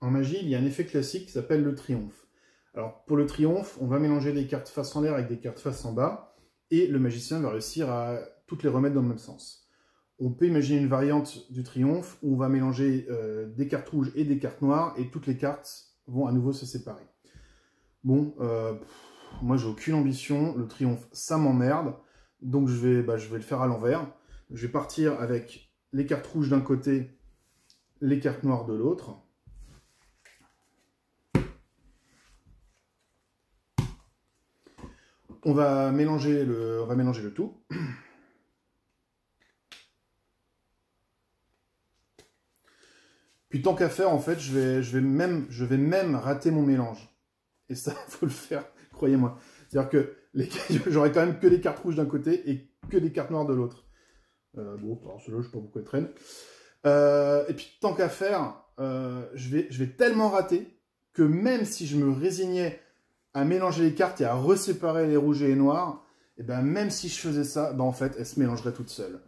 En magie, il y a un effet classique qui s'appelle le triomphe. Alors, pour le triomphe, on va mélanger des cartes face en l'air avec des cartes face en bas, et le magicien va réussir à toutes les remettre dans le même sens. On peut imaginer une variante du triomphe où on va mélanger euh, des cartes rouges et des cartes noires, et toutes les cartes vont à nouveau se séparer. Bon, euh, moi j'ai aucune ambition, le triomphe ça m'emmerde, donc je vais, bah, je vais le faire à l'envers. Je vais partir avec les cartes rouges d'un côté, les cartes noires de l'autre. On va mélanger le, on va mélanger le tout. Puis tant qu'à faire, en fait, je vais, je, vais même, je vais même rater mon mélange. Et ça, il faut le faire, croyez-moi. C'est-à-dire que j'aurai quand même que des cartes rouges d'un côté et que des cartes noires de l'autre. Euh, bon, alors celui-là, je sais pas pourquoi il traîne. Euh, et puis, tant qu'à faire, euh, je, vais, je vais tellement rater que même si je me résignais à mélanger les cartes et à reséparer les rouges et les noirs, et ben même si je faisais ça, ben en fait, elles se mélangeraient toutes seules.